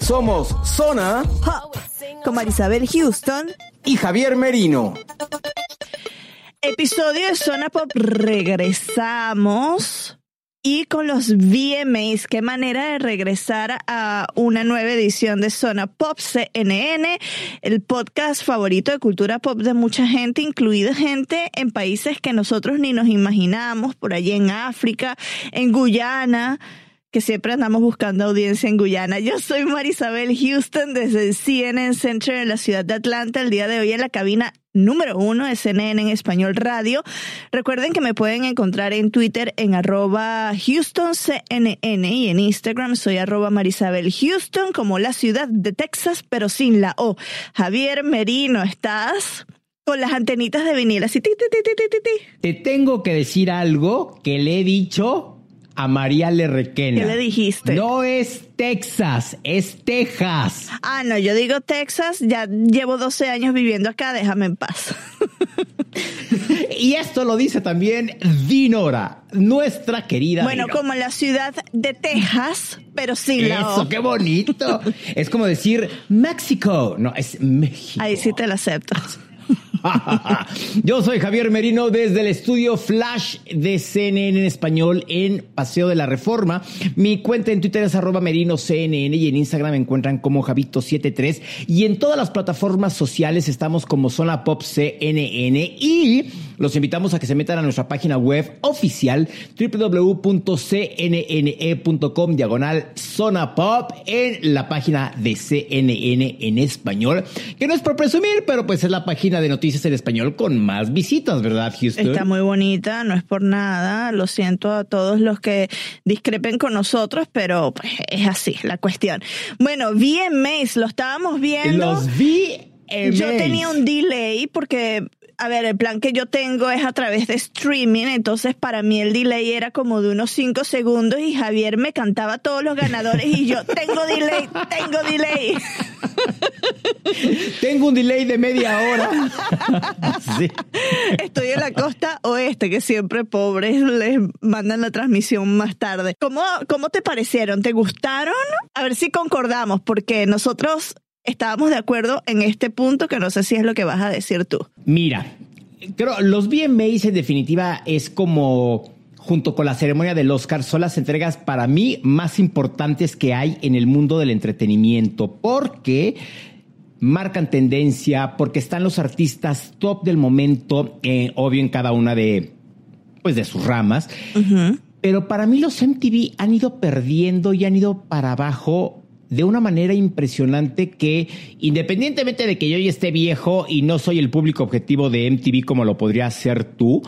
Somos Zona Hop, con Marisabel Houston. y Javier Merino. Episodio de Zona Pop. Regresamos. Y con los VMAs, qué manera de regresar a una nueva edición de Zona Pop CNN, el podcast favorito de cultura pop de mucha gente, incluida gente en países que nosotros ni nos imaginamos, por allí en África, en Guyana que siempre andamos buscando audiencia en Guyana. Yo soy Marisabel Houston desde el CNN Center en la ciudad de Atlanta, el día de hoy en la cabina número uno de CNN en español radio. Recuerden que me pueden encontrar en Twitter en arroba HoustonCNN y en Instagram soy arroba Marisabel Houston como la ciudad de Texas, pero sin la O. Javier Merino, ¿estás? Con las antenitas de vinil, así ti, ti, ti, ti, ti, ti. Te tengo que decir algo que le he dicho a María Lerrequena. ¿Qué le dijiste? No es Texas, es Texas. Ah, no, yo digo Texas, ya llevo 12 años viviendo acá, déjame en paz. Y esto lo dice también Dinora, nuestra querida. bueno, Dinora. como la ciudad de Texas, pero sin la Eso, qué bonito. es como decir México. No, es México. Ahí sí te la acepto. Yo soy Javier Merino desde el estudio Flash de CNN en español en Paseo de la Reforma. Mi cuenta en Twitter es arroba merino CNN y en Instagram me encuentran como Javito73 y en todas las plataformas sociales estamos como Zona Pop CNN y los invitamos a que se metan a nuestra página web oficial www.cnne.com diagonal Zona Pop en la página de CNN en español, que no es por presumir, pero pues es la página de noticias en español con más visitas, ¿verdad, Houston? Está muy bonita, no es por nada. Lo siento a todos los que discrepen con nosotros, pero pues, es así la cuestión. Bueno, VMAs, lo estábamos viendo. Los vi. Yo tenía un delay porque, a ver, el plan que yo tengo es a través de streaming, entonces para mí el delay era como de unos 5 segundos y Javier me cantaba todos los ganadores y yo, tengo delay, tengo delay. Tengo un delay de media hora. sí. Estoy en la costa oeste, que siempre pobres les mandan la transmisión más tarde. ¿Cómo, ¿Cómo te parecieron? ¿Te gustaron? A ver si concordamos, porque nosotros estábamos de acuerdo en este punto, que no sé si es lo que vas a decir tú. Mira, creo los VMAs en definitiva es como junto con la ceremonia del Oscar son las entregas para mí más importantes que hay en el mundo del entretenimiento porque marcan tendencia, porque están los artistas top del momento, eh, obvio en cada una de pues de sus ramas. Pero para mí los MTV han ido perdiendo y han ido para abajo de una manera impresionante que independientemente de que yo ya esté viejo y no soy el público objetivo de MTV como lo podría ser tú,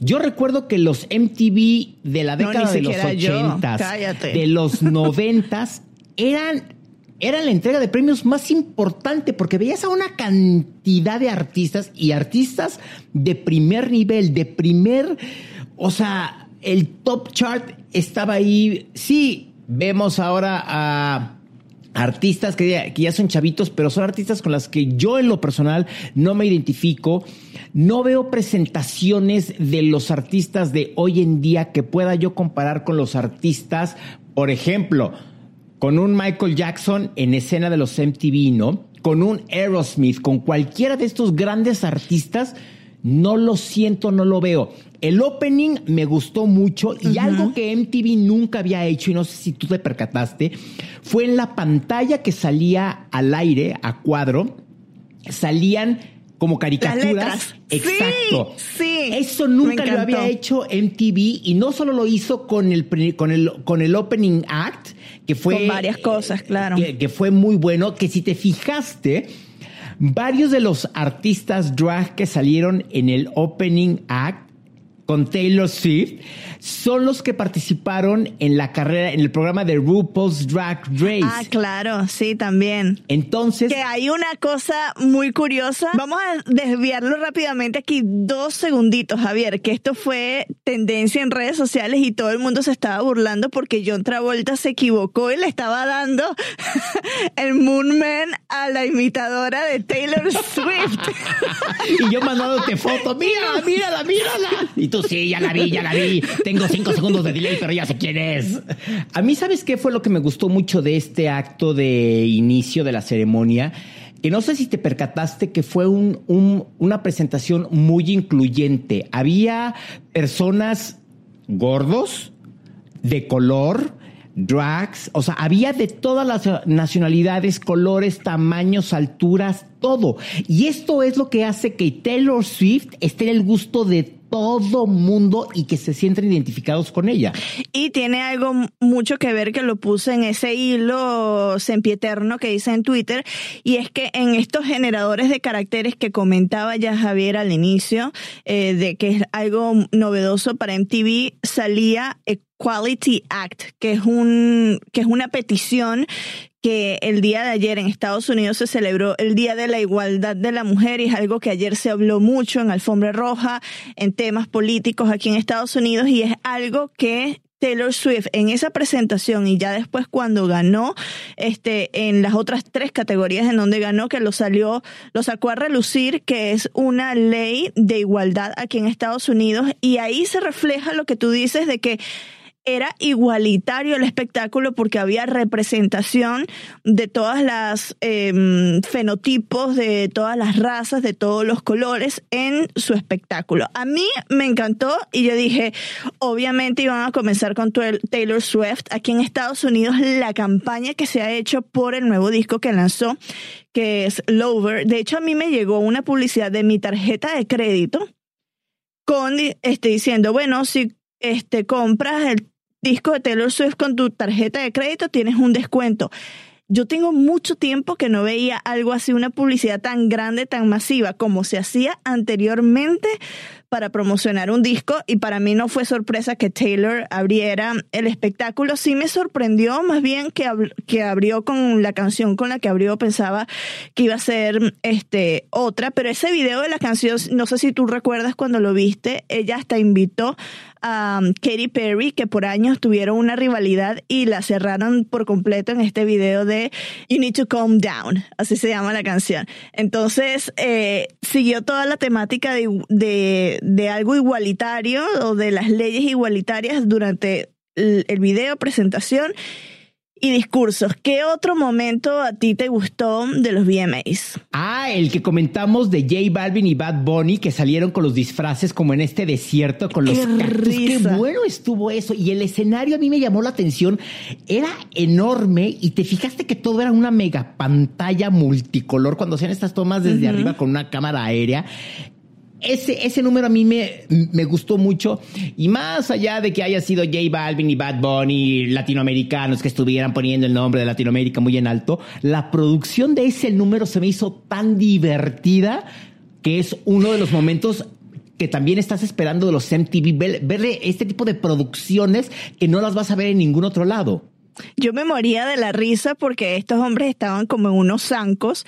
yo recuerdo que los MTV de la década de los siquiera yo. ochentas, Cállate. de los noventas, eran, eran la entrega de premios más importante porque veías a una cantidad de artistas y artistas de primer nivel, de primer, o sea, el top chart estaba ahí. Sí, vemos ahora a artistas que ya, que ya, son chavitos, pero son artistas con las que yo en lo personal no me identifico. No veo presentaciones de los artistas de hoy en día que pueda yo comparar con los artistas, por ejemplo, con un Michael Jackson en escena de los MTV, ¿no? Con un Aerosmith, con cualquiera de estos grandes artistas, no lo siento, no lo veo. El opening me gustó mucho y algo que MTV nunca había hecho, y no sé si tú te percataste, fue en la pantalla que salía al aire, a cuadro, salían como caricaturas. Exacto. Sí, Eso nunca lo había hecho MTV y no solo lo hizo con el, con el, con el opening act, que fue... Con varias cosas, claro. Que, que fue muy bueno, que si te fijaste, varios de los artistas drag que salieron en el opening act con Taylor Swift son los que participaron en la carrera, en el programa de RuPaul's Drag Race. Ah, claro, sí, también. Entonces. Que hay una cosa muy curiosa. Vamos a desviarlo rápidamente aquí dos segunditos, Javier, que esto fue tendencia en redes sociales y todo el mundo se estaba burlando porque John Travolta se equivocó y le estaba dando el Moonman a la imitadora de Taylor Swift. y yo mandándote foto, mírala, mírala, mírala. Y sí, ya la vi, ya la vi. Tengo cinco segundos de delay, pero ya sé quién es. A mí, ¿sabes qué fue lo que me gustó mucho de este acto de inicio de la ceremonia? Que no sé si te percataste que fue un, un, una presentación muy incluyente. Había personas gordos, de color, drags, o sea, había de todas las nacionalidades, colores, tamaños, alturas, todo. Y esto es lo que hace que Taylor Swift esté en el gusto de todo mundo y que se sienten identificados con ella. Y tiene algo mucho que ver que lo puse en ese hilo sempieterno que dice en Twitter, y es que en estos generadores de caracteres que comentaba ya Javier al inicio, eh, de que es algo novedoso para MTV, salía Equality Act, que es un, que es una petición que el día de ayer en Estados Unidos se celebró el Día de la Igualdad de la Mujer y es algo que ayer se habló mucho en Alfombra Roja, en temas políticos aquí en Estados Unidos y es algo que Taylor Swift en esa presentación y ya después cuando ganó este en las otras tres categorías en donde ganó que lo salió lo sacó a relucir que es una ley de igualdad aquí en Estados Unidos y ahí se refleja lo que tú dices de que era igualitario el espectáculo porque había representación de todas las eh, fenotipos, de todas las razas, de todos los colores en su espectáculo. A mí me encantó y yo dije, obviamente iban a comenzar con Taylor Swift. Aquí en Estados Unidos la campaña que se ha hecho por el nuevo disco que lanzó, que es Lover. De hecho, a mí me llegó una publicidad de mi tarjeta de crédito con este diciendo, bueno, si este compras el disco de Taylor Swift con tu tarjeta de crédito, tienes un descuento. Yo tengo mucho tiempo que no veía algo así, una publicidad tan grande, tan masiva como se hacía anteriormente para promocionar un disco y para mí no fue sorpresa que Taylor abriera el espectáculo. Sí me sorprendió más bien que, que abrió con la canción con la que abrió, pensaba que iba a ser este, otra, pero ese video de la canción, no sé si tú recuerdas cuando lo viste, ella hasta invitó a um, Katy Perry, que por años tuvieron una rivalidad y la cerraron por completo en este video de You Need to Calm Down, así se llama la canción. Entonces, eh, siguió toda la temática de, de, de, algo igualitario o de las leyes igualitarias durante el, el video, presentación y discursos. ¿Qué otro momento a ti te gustó de los VMAs? Ah, el que comentamos de J Balvin y Bad Bunny que salieron con los disfraces como en este desierto con los Qué cactus. Qué bueno estuvo eso. Y el escenario a mí me llamó la atención. Era enorme y te fijaste que todo era una mega pantalla multicolor cuando hacían estas tomas desde arriba con una cámara aérea ese, ese número a mí me, me gustó mucho. Y más allá de que haya sido J Balvin y Bad Bunny, latinoamericanos que estuvieran poniendo el nombre de Latinoamérica muy en alto, la producción de ese número se me hizo tan divertida que es uno de los momentos que también estás esperando de los MTV, ver, este tipo de producciones que no las vas a ver en ningún otro lado. Yo me moría de la risa porque estos hombres estaban como en unos zancos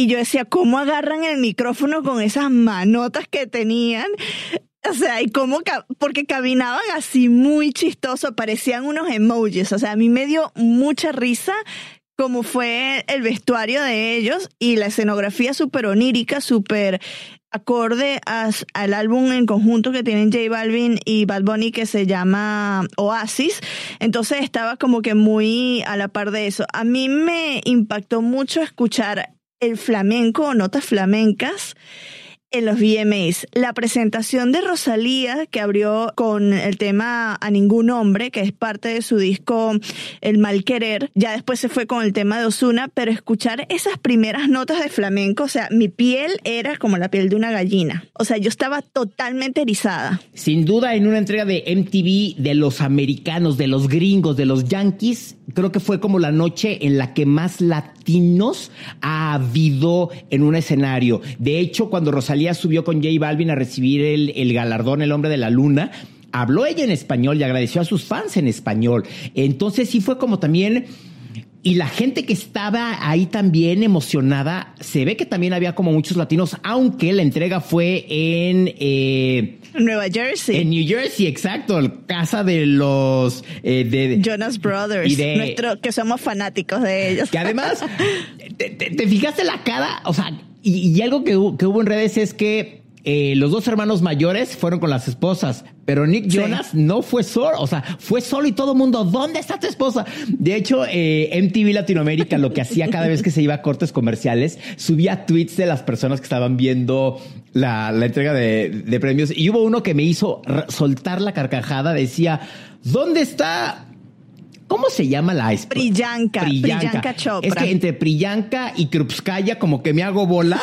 y yo decía, ¿cómo agarran el micrófono con esas manotas que tenían? O sea, y cómo, porque caminaban así muy chistoso, parecían unos emojis. O sea, a mí me dio mucha risa como fue el vestuario de ellos y la escenografía súper onírica, súper acorde al álbum en conjunto que tienen J Balvin y Bad Bunny que se llama Oasis. Entonces estaba como que muy a la par de eso. A mí me impactó mucho escuchar el flamenco o notas flamencas en los VMAs. La presentación de Rosalía, que abrió con el tema A Ningún Hombre, que es parte de su disco El Mal Querer, ya después se fue con el tema de Osuna, pero escuchar esas primeras notas de flamenco, o sea, mi piel era como la piel de una gallina. O sea, yo estaba totalmente erizada. Sin duda, en una entrega de MTV de los americanos, de los gringos, de los yankees, creo que fue como la noche en la que más latinos ha habido en un escenario. De hecho, cuando Rosalía subió con J Balvin a recibir el, el galardón El Hombre de la Luna, habló ella en español y agradeció a sus fans en español. Entonces sí fue como también y la gente que estaba ahí también emocionada, se ve que también había como muchos latinos, aunque la entrega fue en... Eh, Nueva Jersey. En New Jersey, exacto, casa de los... Eh, de, Jonas Brothers, nuestro, que somos fanáticos de ellos. Que además, te, fijaste la cara, o sea, y, algo que, que hubo en redes es que eh, los dos hermanos mayores fueron con las esposas, pero Nick Jonas no fue solo, o sea, fue solo y todo el mundo, ¿dónde está tu esposa? De hecho, eh, MTV Latinoamérica lo que hacía cada vez que se iba a cortes comerciales, subía tweets de las personas que estaban viendo la, entrega de, de premios y hubo uno que me hizo soltar la carcajada, decía, ¿dónde está ¿Cómo se llama la esposa? Priyanka. Priyanka. Chopra. Es que entre Priyanka y Krupskaya como que me hago bolas.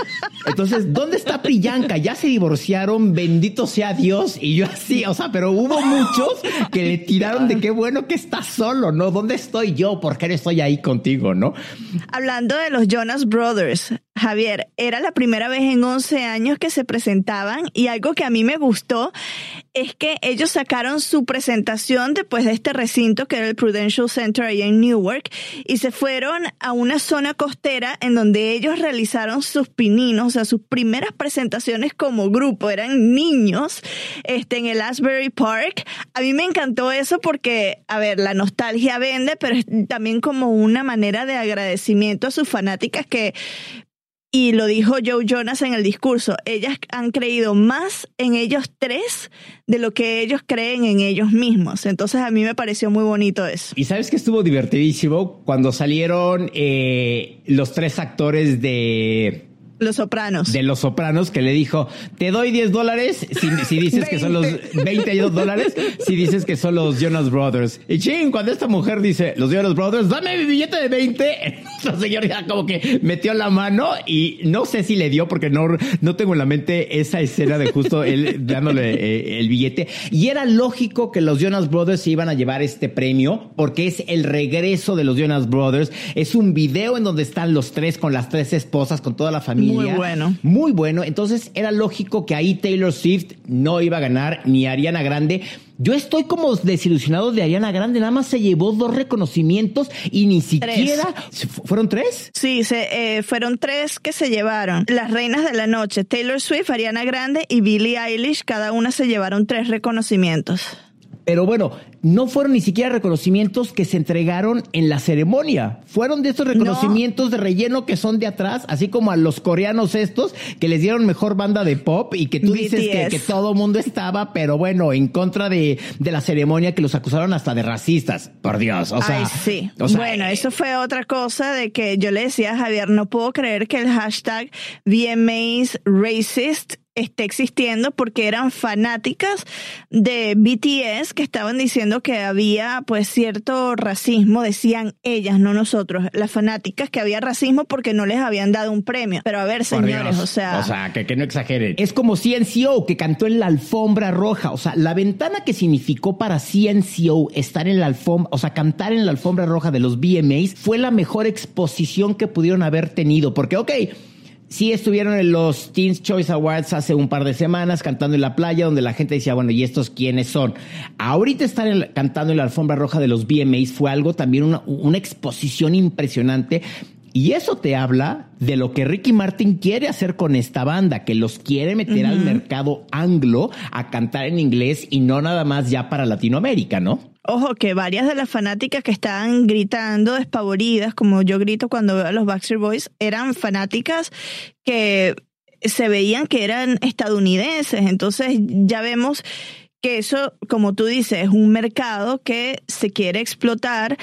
Entonces, ¿dónde está Priyanka? Ya se divorciaron, bendito sea Dios. Y yo así, o sea, pero hubo muchos que le tiraron de qué bueno que estás solo, ¿no? ¿Dónde estoy yo? ¿Por qué no estoy ahí contigo, no? Hablando de los Jonas Brothers, Javier, era la primera vez en 11 años que se presentaban y algo que a mí me gustó es que ellos sacaron su presentación después de este recinto que era el Prudential Center ahí en Newark y se fueron a una zona costera en donde ellos realizaron sus pininos, o sea, sus primeras presentaciones como grupo, eran niños este, en el Asbury Park. A mí me encantó eso porque, a ver, la nostalgia vende, pero es también como una manera de agradecimiento a sus fanáticas que y lo dijo Joe Jonas en el discurso, ellas han creído más en ellos tres de lo que ellos creen en ellos mismos. Entonces a mí me pareció muy bonito eso. Y sabes que estuvo divertidísimo cuando salieron eh, los tres actores de los Sopranos. De Los Sopranos, que le dijo, te doy 10 dólares si, dices que son los 22 dólares, si dices que son los Jonas Brothers. Y ching, cuando esta mujer dice, los Jonas Brothers, dame mi billete de 20, nuestro señor ya como que metió la mano y no sé si le dio porque no, no tengo en la mente esa escena de justo él dándole eh, el billete. Y era lógico que los Jonas Brothers se iban a llevar este premio porque es el regreso de los Jonas Brothers. Es un video en donde están los tres con las tres esposas, con toda la familia muy bueno. Muy bueno. Entonces era lógico que ahí Taylor Swift no iba a ganar ni Ariana Grande. Yo estoy como desilusionado de Ariana Grande, nada más se llevó dos reconocimientos y ni siquiera... ¿Fueron tres? Sí, se, eh, fueron tres que se llevaron. Las reinas de la noche, Taylor Swift, Ariana Grande y Billie Eilish, cada una se llevaron tres reconocimientos. Pero bueno, no fueron ni siquiera reconocimientos que se entregaron en la ceremonia. Fueron de estos reconocimientos de relleno que son de atrás, así como a los coreanos estos que les dieron mejor banda de pop y que tú dices que, que, todo mundo estaba, pero bueno, en contra de, de, la ceremonia que los acusaron hasta de racistas. Por Dios, o sea. Ay, sí. bueno, eh, eso fue otra cosa de que yo le decía a Javier, no puedo creer que el hashtag VMAs racist esté existiendo porque eran fanáticas de BTS que estaban diciendo que había pues cierto racismo, decían ellas, no nosotros, las fanáticas que había racismo porque no les habían dado un premio. Pero a ver, señores, o sea... O sea, que, que no exageren. Es como CNCO que cantó en la alfombra roja, o sea, la ventana que significó para CNCO estar en la alfombra, o sea, cantar en la alfombra roja de los VMAs fue la mejor exposición que pudieron haber tenido, porque ok, Sí estuvieron en los Teens Choice Awards hace un par de semanas cantando en la playa donde la gente decía, bueno, ¿y estos quiénes son? Ahorita estar cantando en la alfombra roja de los VMAs fue algo también una, una exposición impresionante y eso te habla de lo que Ricky Martin quiere hacer con esta banda, que los quiere meter al mercado anglo a cantar en inglés y no nada más ya para Latinoamérica, ¿no? Ojo, que varias de las fanáticas que estaban gritando despavoridas, como yo grito cuando veo a los Backstreet Boys, eran fanáticas que se veían que eran estadounidenses. Entonces ya vemos que eso, como tú dices, es un mercado que se quiere explotar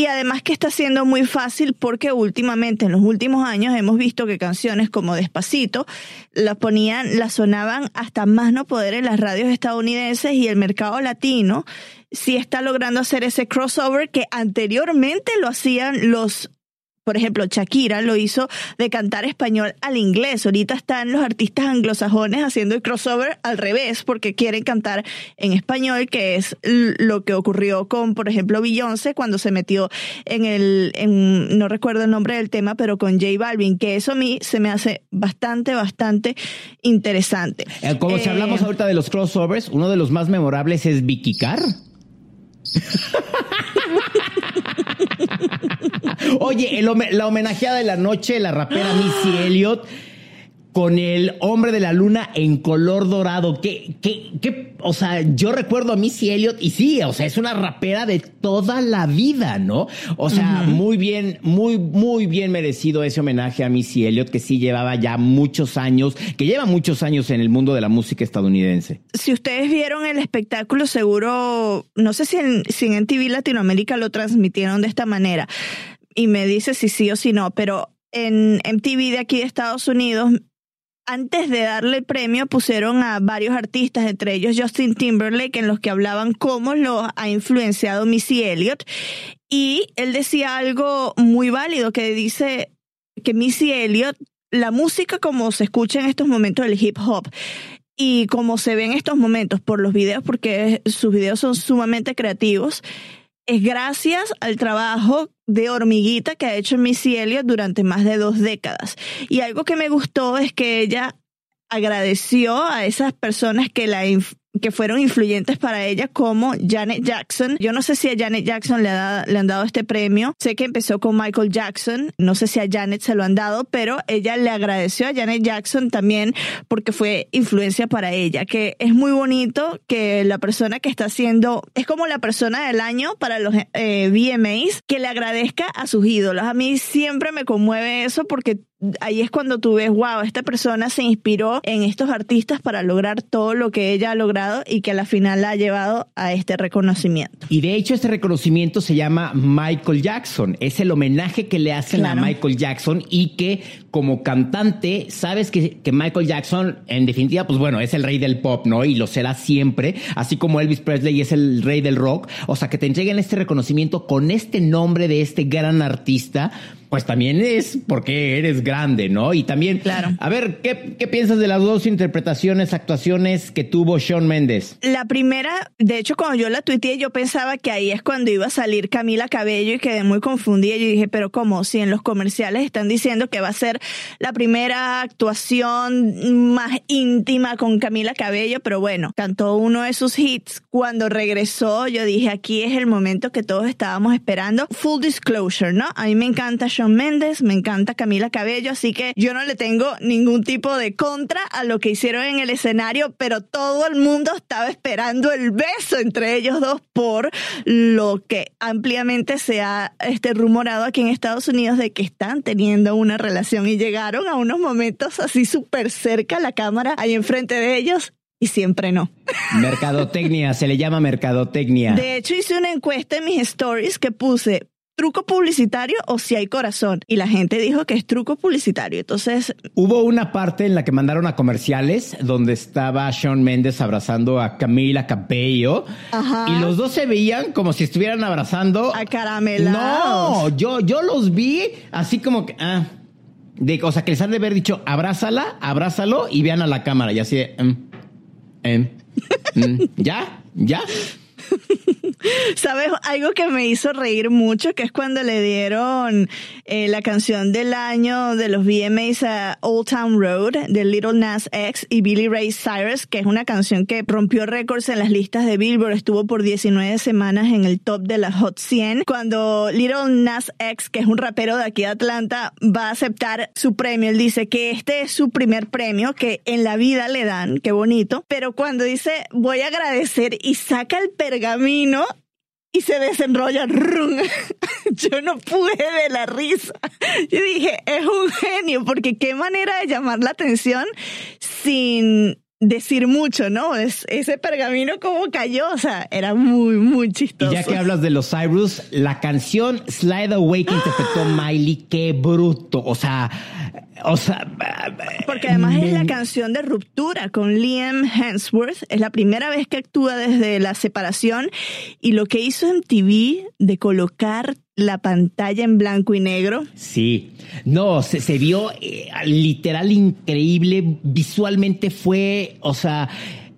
y además que está siendo muy fácil porque últimamente, en los últimos años, hemos visto que canciones como Despacito las ponían, las sonaban hasta más no poder en las radios estadounidenses y el mercado latino sí está logrando hacer ese crossover que anteriormente lo hacían los por ejemplo, Shakira lo hizo de cantar español al inglés. Ahorita están los artistas anglosajones haciendo el crossover al revés porque quieren cantar en español, que es lo que ocurrió con, por ejemplo, Beyoncé cuando se metió en el, en, no recuerdo el nombre del tema, pero con J Balvin, que eso a mí se me hace bastante, bastante interesante. Eh, como si hablamos eh, ahorita de los crossovers, uno de los más memorables es Vicky Carr. Oye, la homenajeada de la noche, la rapera Missy Elliott con el hombre de la luna en color dorado. ¿Qué, qué, qué? O sea, yo recuerdo a Missy Elliott y sí, o sea, es una rapera de toda la vida, ¿no? O sea, muy bien, muy, muy bien merecido ese homenaje a Missy Elliott, que sí llevaba ya muchos años, que lleva muchos años en el mundo de la música estadounidense. Si ustedes vieron el espectáculo, seguro, no sé si en, si en TV Latinoamérica lo transmitieron de esta manera, y me dice si sí o si no, pero en MTV de aquí de Estados Unidos antes de darle el premio pusieron a varios artistas, entre ellos Justin Timberlake, en los que hablaban cómo lo ha influenciado Missy Elliott. Y él decía algo muy válido, que dice que Missy Elliott, la música como se escucha en estos momentos del hip hop, y como se ve en estos momentos por los videos, porque sus videos son sumamente creativos, es gracias al trabajo de hormiguita que ha hecho Missy Elliott durante más de dos décadas. Y algo que me gustó es que ella agradeció a esas personas que la, que fueron influyentes para ella como Janet Jackson. Yo no sé si a Janet Jackson le, le, han dado este premio. Sé que empezó con Michael Jackson. No sé si a Janet se lo han dado, pero ella le agradeció a Janet Jackson también porque fue influencia para ella. Que es muy bonito que la persona que está haciendo, es como la persona del año para los eh, VMAs, que le agradezca a sus ídolos. A mí siempre me conmueve eso porque ahí es cuando tú ves, wow, esta persona se inspiró en estos artistas para lograr todo lo que ella ha logrado y que a la final la ha llevado a este reconocimiento. Y de hecho este reconocimiento se llama Michael Jackson, es el homenaje que le hacen a Michael Jackson y que como cantante sabes que, que Michael Jackson en definitiva pues bueno es el rey del pop, ¿no? Y lo será siempre, así como Elvis Presley es el rey del rock, o sea que te entreguen este reconocimiento con este nombre de este gran artista pues también es porque eres grande, ¿no? Y también, claro. a ver, ¿qué, ¿qué, piensas de las dos interpretaciones, actuaciones que tuvo Sean Méndez? La primera, de hecho, cuando yo la tuiteé, yo pensaba que ahí es cuando iba a salir Camila Cabello y quedé muy confundida. Yo dije, pero ¿cómo? Si en los comerciales están diciendo que va a ser la primera actuación más íntima con Camila Cabello, pero bueno, cantó uno de sus hits. Cuando regresó, yo dije, aquí es el momento que todos estábamos esperando. Full disclosure, ¿no? A mí me encanta Méndez, me encanta Camila Cabello, así que yo no le tengo ningún tipo de contra a lo que hicieron en el escenario, pero todo el mundo estaba esperando el beso entre ellos dos por lo que ampliamente se ha este, rumorado aquí en Estados Unidos de que están teniendo una relación y llegaron a unos momentos así súper cerca la cámara ahí enfrente de ellos y siempre no. Mercadotecnia, se le llama mercadotecnia. De hecho, hice una encuesta en mis stories que puse, truco publicitario o si hay corazón. Y la gente dijo que es truco publicitario. Entonces. Hubo una parte en la que mandaron a comerciales donde estaba Sean Méndez abrazando a Camila Cabello. Y los dos se veían como si estuvieran abrazando. A caramelados. No, yo, yo los vi así como que. Ah, de, o sea, que les han de haber dicho abrázala, abrázalo y vean a la cámara. Y así de. Mm, em, mm, ¿Ya? ¿Ya? ¿Sabes? Algo que me hizo reír mucho, que es cuando le dieron eh, la canción del año de los VMAs a Old Town Road de Little Nas X y Billy Ray Cyrus, que es una canción que rompió récords en las listas de Billboard, estuvo por 19 semanas en el top de la Hot 100. Cuando Little Nas X, que es un rapero de aquí de Atlanta, va a aceptar su premio, él dice que este es su primer premio que en la vida le dan, qué bonito, pero cuando dice voy a agradecer y saca el pergamino y se desenrolla. Yo no pude de la risa. Yo dije, es un genio, porque qué manera de llamar la atención sin decir mucho, ¿no? Es, ese pergamino como cayó, o sea, era muy, muy chistoso. Y ya que hablas de los Cyrus, la canción Slide Away que interpretó Miley, qué bruto, o sea, o sea... Porque además es la canción de ruptura con Liam Hemsworth, es la primera vez que actúa desde la separación y lo que hizo en TV de colocar la pantalla en blanco y negro. Sí, no, se, vio eh, literal increíble, visualmente fue, o sea,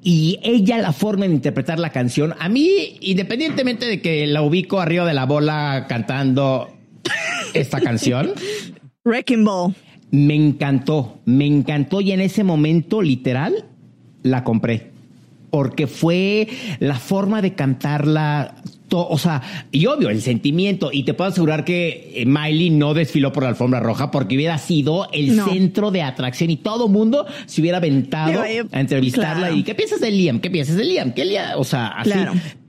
y ella la forma de interpretar la canción, a mí, independientemente de que la ubico arriba de la bola cantando esta canción. Wrecking Ball. Me encantó, me encantó y en ese momento, literal, la compré. Porque fue la forma de cantarla, o sea, y obvio, el sentimiento. Y te puedo asegurar que eh, Miley no desfiló por la alfombra roja porque hubiera sido el centro de atracción y todo mundo se hubiera aventado a entrevistarla. ¿Y qué piensas de Liam? ¿Qué piensas de Liam? ¿Qué Liam? O sea, así.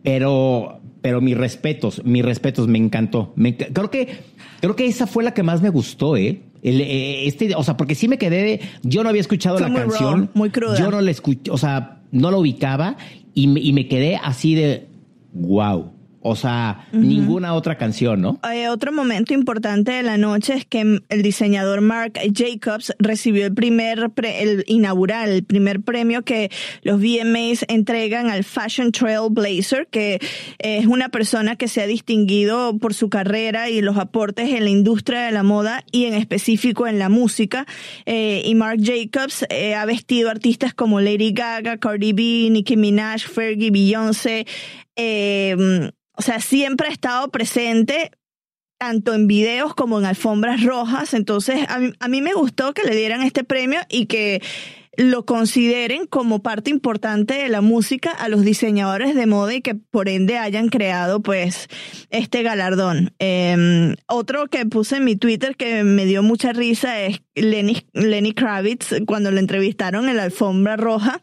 Pero, pero mis respetos, mis respetos, me encantó. creo que, creo que esa fue la que más me gustó, ¿eh? eh este, o sea, porque sí me quedé de, yo no había escuchado la canción. muy cruda. Yo no la escuché, o sea, no la ubicaba y me, y me quedé así de, wow. O sea, ninguna otra canción, ¿no? Eh, otro momento importante de la noche es que el diseñador Mark Jacobs recibió el primer, el inaugural, el primer premio que los VMAs entregan al Fashion Trailblazer, que es una persona que se ha distinguido por su carrera y los aportes en la industria de la moda y en específico en la música. Eh, y Mark Jacobs eh, ha vestido artistas como Lady Gaga, Cardi B, Nicki Minaj, Fergie, Beyoncé. Eh, o sea, siempre ha estado presente tanto en videos como en alfombras rojas. Entonces, a mí, a mí me gustó que le dieran este premio y que lo consideren como parte importante de la música a los diseñadores de moda y que por ende hayan creado pues este galardón. Em, otro que puse en mi Twitter que me dio mucha risa es Lenny, Lenny Kravitz cuando lo entrevistaron en la alfombra roja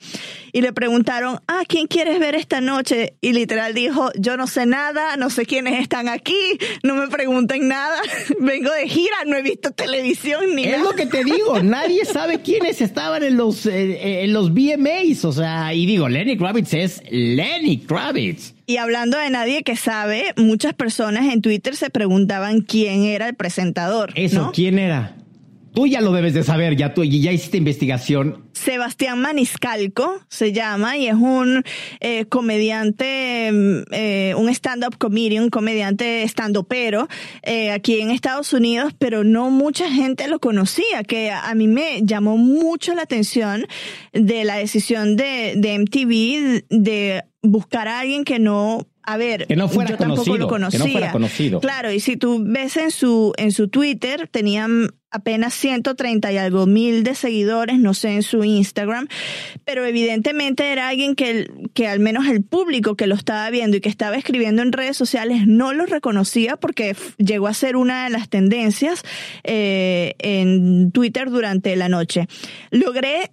y le preguntaron, ah, ¿quién quieres ver esta noche? Y literal dijo, yo no sé nada, no sé quiénes están aquí, no me pregunten nada, vengo de gira, no he visto televisión ni nada. Es lo que te digo, nadie sabe quiénes estaban en los, eh, en los VMAs, o sea, y digo, Lenny Kravitz es Lenny Kravitz. Y hablando de nadie que sabe, muchas personas en Twitter se preguntaban quién era el presentador. Eso, ¿quién era? Tú ya lo debes de saber, ya tú ya hiciste investigación. Sebastián Maniscalco se llama y es un eh, comediante, eh, un stand-up comedian, un comediante stand-upero eh, aquí en Estados Unidos, pero no mucha gente lo conocía, que a mí me llamó mucho la atención de la decisión de, de MTV de buscar a alguien que no a ver, que no fuera yo conocido, tampoco lo conocía. Que no fuera conocido. Claro, y si tú ves en su, en su Twitter, tenían apenas 130 y algo mil de seguidores, no sé, en su Instagram, pero evidentemente era alguien que, que al menos el público que lo estaba viendo y que estaba escribiendo en redes sociales no lo reconocía porque llegó a ser una de las tendencias eh, en Twitter durante la noche. Logré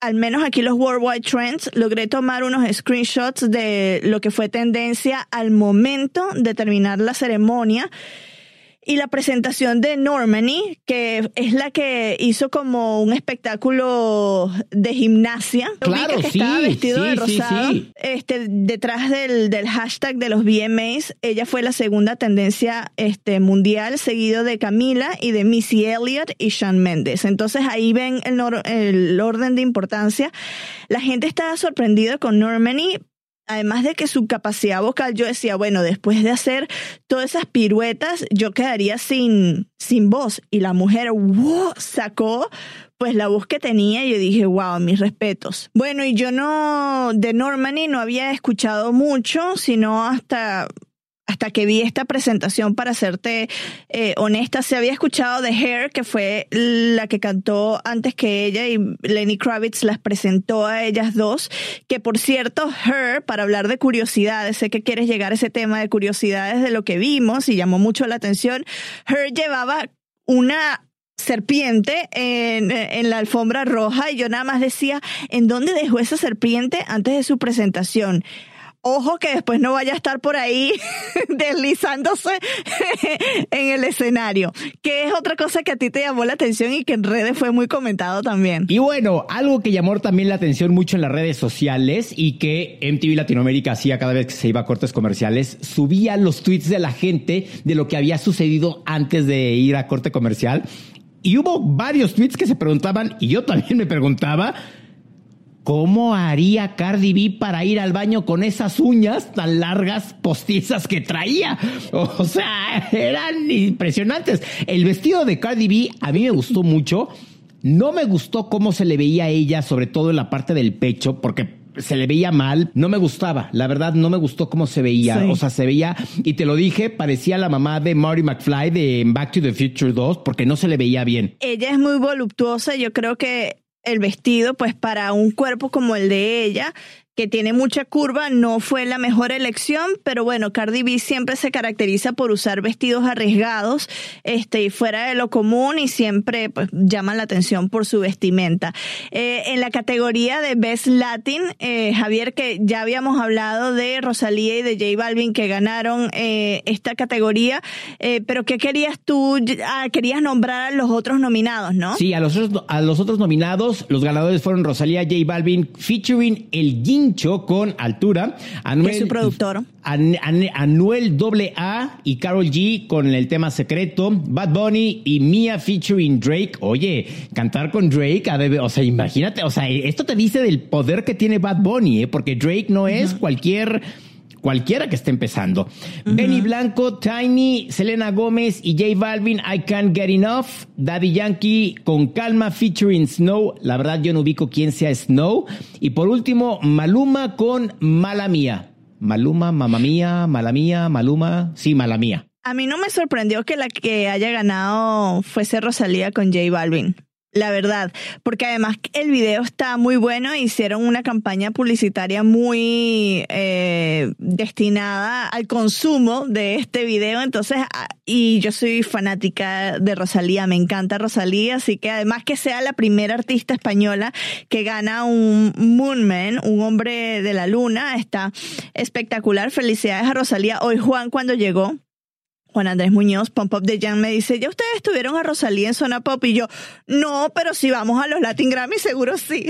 al menos aquí los Worldwide Trends, logré tomar unos screenshots de lo que fue tendencia al momento de terminar la ceremonia y la presentación de Normani, que es la que hizo como un espectáculo de gimnasia. Claro, que sí, estaba vestido de rosado. Sí, este, detrás del, del, hashtag de los VMAs, ella fue la segunda tendencia este, mundial, seguido de Camila y de Missy Elliott y Shawn Mendes. Entonces ahí ven el, el orden de importancia. La gente estaba sorprendida con Normani además de que su capacidad vocal, yo decía, bueno, después de hacer todas esas piruetas, yo quedaría sin, sin voz. Y la mujer wow, sacó pues la voz que tenía y yo dije, wow, mis respetos. Bueno, y yo no, de Normani no había escuchado mucho, sino hasta hasta que vi esta presentación, para serte eh, honesta, se había escuchado de Hair, que fue la que cantó antes que ella, y Lenny Kravitz las presentó a ellas dos, que por cierto, Her, para hablar de curiosidades, sé que quieres llegar a ese tema de curiosidades de lo que vimos y llamó mucho la atención, Her llevaba una serpiente en, en, la alfombra roja y yo nada más decía, ¿en dónde dejó esa serpiente antes de su presentación? Ojo que después no vaya a estar por ahí deslizándose en el escenario, que es otra cosa que a ti te llamó la atención y que en redes fue muy comentado también. Y bueno, algo que llamó también la atención mucho en las redes sociales y que MTV Latinoamérica hacía cada vez que se iba a cortes comerciales, subía los tweets de la gente de lo que había sucedido antes de ir a corte comercial. Y hubo varios tweets que se preguntaban, y yo también me preguntaba, ¿Cómo haría Cardi B para ir al baño con esas uñas tan largas postizas que traía? O sea, eran impresionantes. El vestido de Cardi B a mí me gustó mucho. No me gustó cómo se le veía a ella, sobre todo en la parte del pecho, porque se le veía mal, no me gustaba, la verdad no me gustó cómo se veía, o sea, se veía, y te lo dije, parecía la mamá de Marty McFly de Back to the Future 2, porque no se le veía bien. Ella es muy voluptuosa, yo creo que el vestido, pues para un cuerpo como el de ella, que tiene mucha curva, no fue la mejor elección, pero bueno, Cardi B siempre se caracteriza por usar vestidos arriesgados este, y fuera de lo común y siempre pues, llaman la atención por su vestimenta. Eh, en la categoría de Best Latin, eh, Javier, que ya habíamos hablado de Rosalía y de J Balvin que ganaron eh, esta categoría, pero ¿qué querías tú? Ah, querías nombrar a los otros nominados, ¿no? Sí, a los, a los otros nominados, los ganadores fueron Rosalía, J Balvin, featuring el Jin con Altura. Anuel, es su productor. Anuel AA y Carol G con el tema secreto. Bad Bunny y Mia featuring Drake. Oye, cantar con Drake, o sea, imagínate, o sea, esto te dice del poder que tiene Bad Bunny, ¿eh? porque Drake no es cualquier cualquiera que esté empezando. Benny Blanco, Tiny, Selena Gómez y J Balvin, I Can't Get Enough. Daddy Yankee con Calma featuring Snow. La verdad yo no ubico quién sea Snow. Y por último, Maluma con Mala Mía. Maluma, Mamá Mía, Mala Mía, Maluma. Sí, Mala Mía. A mí no me sorprendió que la que haya ganado fuese Rosalía con J Balvin la verdad, porque además el video está muy bueno, hicieron una campaña publicitaria muy eh, destinada al consumo de este video, entonces, ah, y yo soy fanática de Rosalía, me encanta Rosalía, así que además que sea la primera artista española que gana un Moonman, un hombre de la luna, está espectacular, felicidades a Rosalía. Hoy Juan cuando llegó, Juan Andrés Muñoz, Pump Up de Jan, me dice, ¿ya ustedes estuvieron a Rosalía en Zona Pop? Y yo, no, pero si vamos a los Latin Grammy, seguro sí.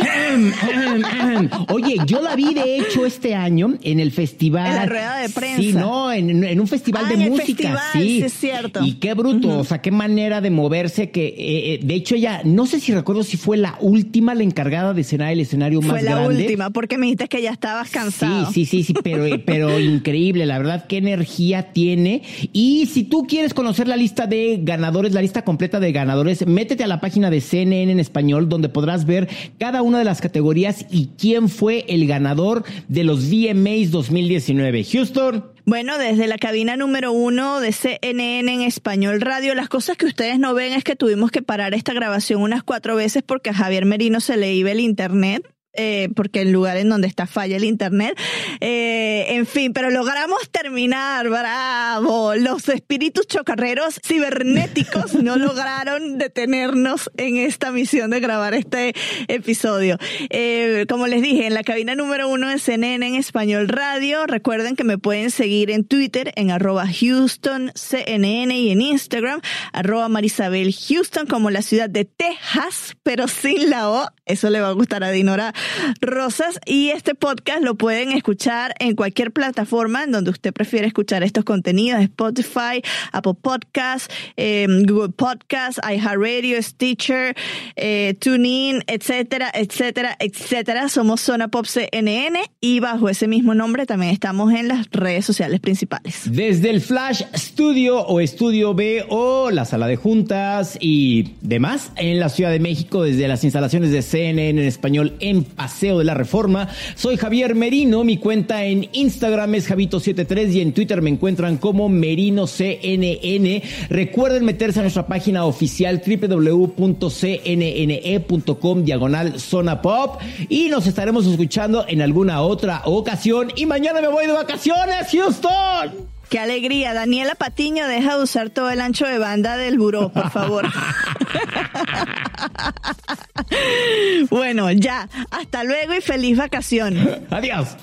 Oye, yo la vi de hecho este año en el festival. En la rueda de prensa. Sí, no, en, un festival ah, de en música. El festival, sí. es cierto. Y qué bruto, o sea, qué manera de moverse que, eh, eh, de hecho ella, no sé si recuerdo si fue la última la encargada de escenar el escenario más grande. Fue la última, porque me dijiste que ya estabas cansado. Sí, sí, sí, sí, pero, pero increíble, la verdad, qué energía tiene. Y si tú quieres conocer la lista de ganadores, la lista completa de ganadores, métete a la página de CNN en español donde podrás ver cada una de las categorías y quién fue el ganador de los VMAs 2019. Houston. Bueno, desde la cabina número uno de CNN en Español Radio, las cosas que ustedes no ven es que tuvimos que parar esta grabación unas cuatro veces porque a Javier Merino se le iba el internet eh, porque el lugar en donde está falla el internet. Eh, en fin, pero logramos terminar, bravo. Los espíritus chocarreros cibernéticos no lograron detenernos en esta misión de grabar este episodio. Eh, como les dije, en la cabina número uno de CNN en Español Radio, recuerden que me pueden seguir en Twitter en arroba Houston CNN y en Instagram arroba Marisabel Houston como la ciudad de Texas, pero sin la O. Eso le va a gustar a Dinora Rosas y este podcast lo pueden escuchar en cualquier plataforma en donde usted prefiere escuchar estos contenidos, Spotify, Apple Podcasts, em, Google Podcasts, iHeartRadio, Stitcher, eh, TuneIn, etcétera, etcétera, etcétera. Somos Zona Pop CNN y bajo ese mismo nombre también estamos en las redes sociales principales. Desde el Flash Studio o Estudio B o la sala de juntas y demás en la Ciudad de México desde las instalaciones de CNN en español en Paseo de la Reforma. Soy Javier Merino, mi cuenta en Instagram es Javito73 y en Twitter me encuentran como MerinoCNN. Recuerden meterse a nuestra página oficial www.cnne.com diagonal zona pop y nos estaremos escuchando en alguna otra ocasión. Y mañana me voy de vacaciones, Houston. Qué alegría. Daniela Patiño, deja de usar todo el ancho de banda del buró, por favor. bueno, ya. Hasta luego y feliz vacación. Adiós.